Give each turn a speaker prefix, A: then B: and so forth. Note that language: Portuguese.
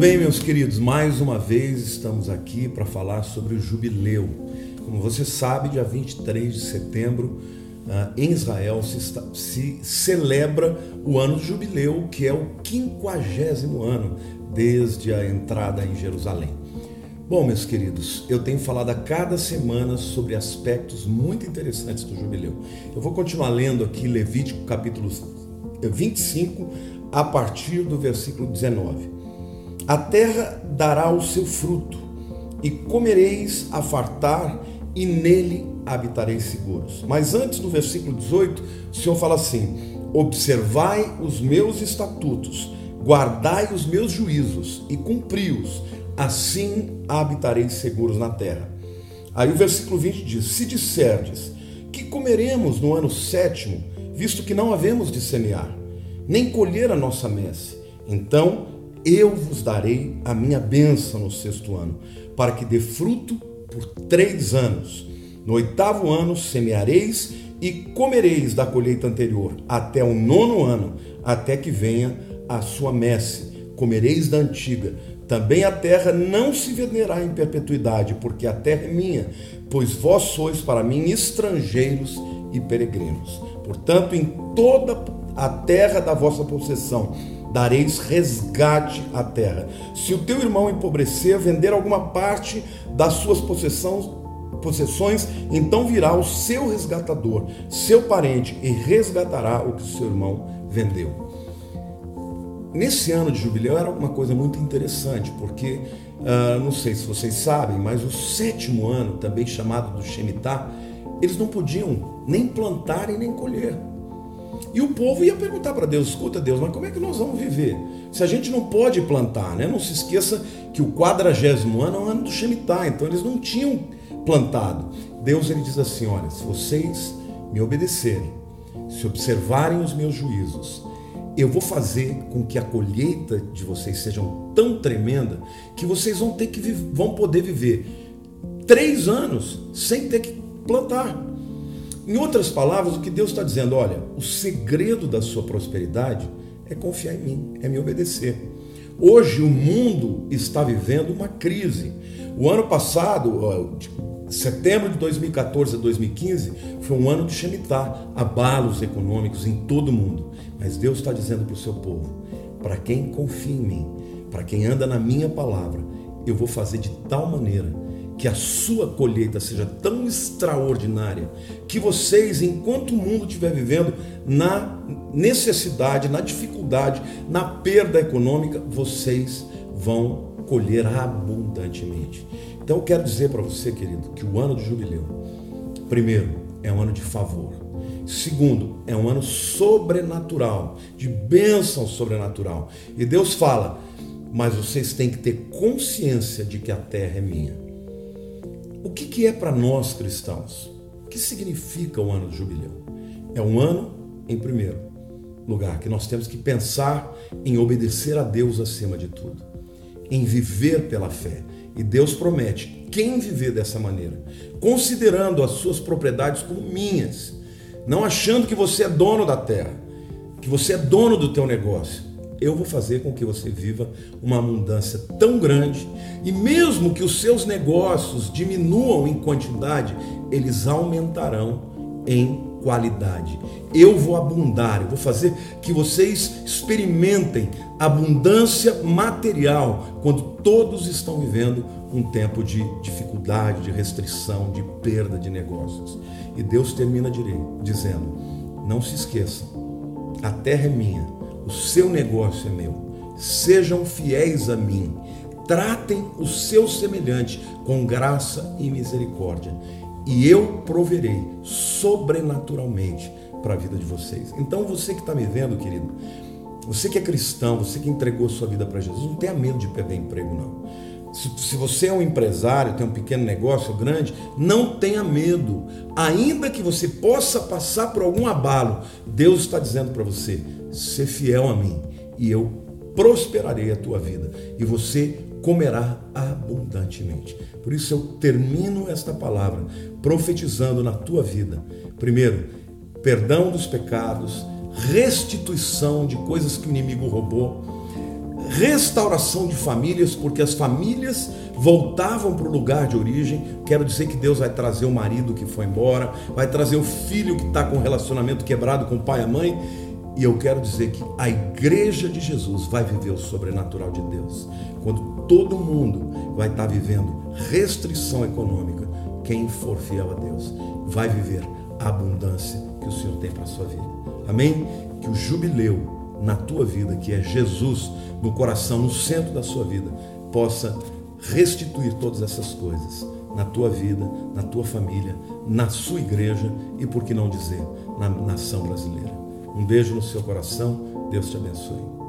A: bem, meus queridos? Mais uma vez estamos aqui para falar sobre o jubileu. Como você sabe, dia 23 de setembro, ah, em Israel se, está, se celebra o ano do jubileu, que é o quinquagésimo ano desde a entrada em Jerusalém. Bom, meus queridos, eu tenho falado a cada semana sobre aspectos muito interessantes do jubileu. Eu vou continuar lendo aqui Levítico capítulo 25, a partir do versículo 19. A terra dará o seu fruto, e comereis a fartar, e nele habitareis seguros. Mas antes, no versículo 18, o Senhor fala assim: Observai os meus estatutos, guardai os meus juízos e cumpri-os, assim habitareis seguros na terra. Aí o versículo 20 diz: Se disserdes que comeremos no ano sétimo, visto que não havemos de semear, nem colher a nossa messe, então eu vos darei a minha bênção no sexto ano, para que dê fruto por três anos. No oitavo ano semeareis e comereis da colheita anterior, até o nono ano, até que venha a sua messe. Comereis da antiga. Também a terra não se venderá em perpetuidade, porque a terra é minha, pois vós sois para mim estrangeiros e peregrinos. Portanto, em toda a terra da vossa possessão, dareis resgate à terra. Se o teu irmão empobrecer, vender alguma parte das suas possessões, então virá o seu resgatador, seu parente, e resgatará o que o seu irmão vendeu. Nesse ano de jubileu era uma coisa muito interessante, porque, uh, não sei se vocês sabem, mas o sétimo ano, também chamado do Shemitah, eles não podiam nem plantar e nem colher. E o povo ia perguntar para Deus: escuta, Deus, mas como é que nós vamos viver? Se a gente não pode plantar, né? Não se esqueça que o quadragésimo ano é o ano do Shemitah, então eles não tinham plantado. Deus ele diz assim: olha, se vocês me obedecerem, se observarem os meus juízos, eu vou fazer com que a colheita de vocês seja tão tremenda que vocês vão ter que vão poder viver três anos sem ter que plantar. Em outras palavras, o que Deus está dizendo, olha, o segredo da sua prosperidade é confiar em mim, é me obedecer. Hoje o mundo está vivendo uma crise. O ano passado, setembro de 2014 a 2015, foi um ano de Shemitah, abalos econômicos em todo o mundo. Mas Deus está dizendo para o seu povo: para quem confia em mim, para quem anda na minha palavra, eu vou fazer de tal maneira que a sua colheita seja tão extraordinária que vocês, enquanto o mundo estiver vivendo na necessidade, na dificuldade, na perda econômica, vocês vão colher abundantemente. Então eu quero dizer para você, querido, que o ano do jubileu, primeiro, é um ano de favor. Segundo, é um ano sobrenatural, de bênção sobrenatural. E Deus fala: mas vocês têm que ter consciência de que a terra é minha. O que, que é para nós cristãos? O que significa o ano do jubileu? É um ano, em primeiro lugar, que nós temos que pensar em obedecer a Deus acima de tudo, em viver pela fé. E Deus promete: quem viver dessa maneira, considerando as suas propriedades como minhas, não achando que você é dono da terra, que você é dono do teu negócio, eu vou fazer com que você viva uma abundância tão grande e mesmo que os seus negócios diminuam em quantidade, eles aumentarão em qualidade. Eu vou abundar, eu vou fazer que vocês experimentem abundância material quando todos estão vivendo um tempo de dificuldade, de restrição, de perda de negócios. E Deus termina dizendo: não se esqueçam, a terra é minha o seu negócio é meu. Sejam fiéis a mim. Tratem o seu semelhante com graça e misericórdia. E eu proverei sobrenaturalmente para a vida de vocês. Então, você que está me vendo, querido, você que é cristão, você que entregou sua vida para Jesus, não tenha medo de perder emprego, não. Se, se, você é um empresário, tem um pequeno negócio grande, não tenha medo. Ainda que você possa passar por algum abalo, Deus está dizendo para você: ser fiel a mim e eu prosperarei a tua vida e você comerá abundantemente. Por isso eu termino esta palavra profetizando na tua vida. Primeiro, perdão dos pecados, restituição de coisas que o inimigo roubou, restauração de famílias, porque as famílias voltavam para o lugar de origem. Quero dizer que Deus vai trazer o marido que foi embora, vai trazer o filho que está com relacionamento quebrado com o pai e a mãe. E eu quero dizer que a igreja de Jesus vai viver o sobrenatural de Deus. Quando todo mundo vai estar vivendo restrição econômica, quem for fiel a Deus vai viver a abundância que o Senhor tem para a sua vida. Amém? Que o jubileu na tua vida, que é Jesus no coração, no centro da sua vida, possa restituir todas essas coisas na tua vida, na tua família, na sua igreja e, por que não dizer, na nação brasileira. Um beijo no seu coração, Deus te abençoe.